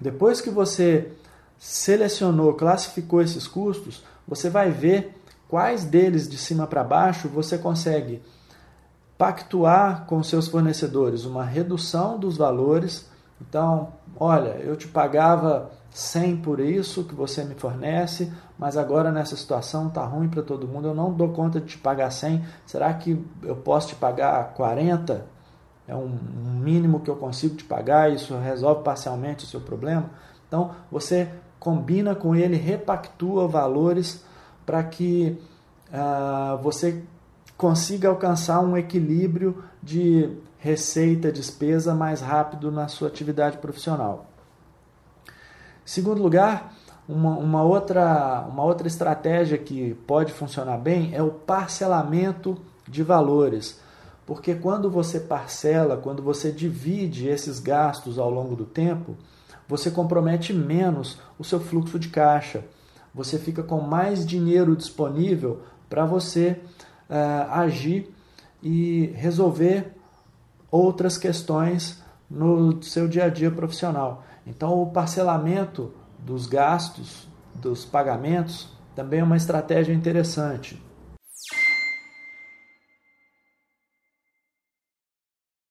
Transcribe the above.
Depois que você selecionou, classificou esses custos, você vai ver quais deles de cima para baixo você consegue pactuar com seus fornecedores uma redução dos valores. Então, olha, eu te pagava 100 por isso que você me fornece, mas agora nessa situação tá ruim para todo mundo, eu não dou conta de te pagar 100. Será que eu posso te pagar 40? É um mínimo que eu consigo te pagar, isso resolve parcialmente o seu problema. Então, você combina com ele, repactua valores para que uh, você consiga alcançar um equilíbrio de receita, despesa mais rápido na sua atividade profissional. Segundo lugar, uma, uma, outra, uma outra estratégia que pode funcionar bem é o parcelamento de valores. Porque quando você parcela, quando você divide esses gastos ao longo do tempo, você compromete menos o seu fluxo de caixa. Você fica com mais dinheiro disponível para você uh, agir e resolver outras questões no seu dia a dia profissional. Então, o parcelamento dos gastos, dos pagamentos, também é uma estratégia interessante.